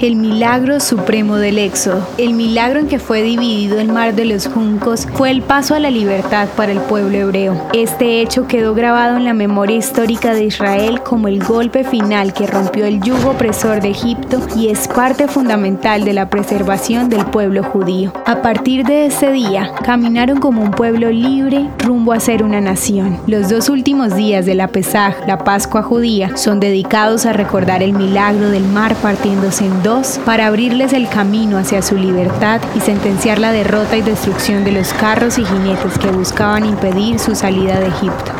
El milagro supremo del Éxodo, el milagro en que fue dividido el mar de los juncos, fue el paso a la libertad para el pueblo hebreo. Este hecho quedó grabado en la memoria histórica de Israel como el golpe final que rompió el yugo opresor de Egipto y es parte fundamental de la preservación del pueblo judío. A partir de ese día, caminaron como un pueblo libre rumbo a ser una nación. Los dos últimos días de la Pesaj, la Pascua judía, son dedicados a recordar el milagro del mar partiéndose en dos para abrirles el camino hacia su libertad y sentenciar la derrota y destrucción de los carros y jinetes que buscaban impedir su salida de Egipto.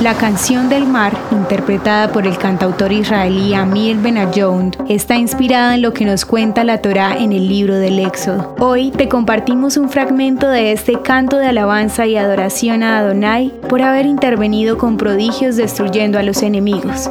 La canción del mar, interpretada por el cantautor israelí Amir Benayoun, está inspirada en lo que nos cuenta la Torá en el libro del Éxodo. Hoy te compartimos un fragmento de este canto de alabanza y adoración a Adonai por haber intervenido con prodigios destruyendo a los enemigos.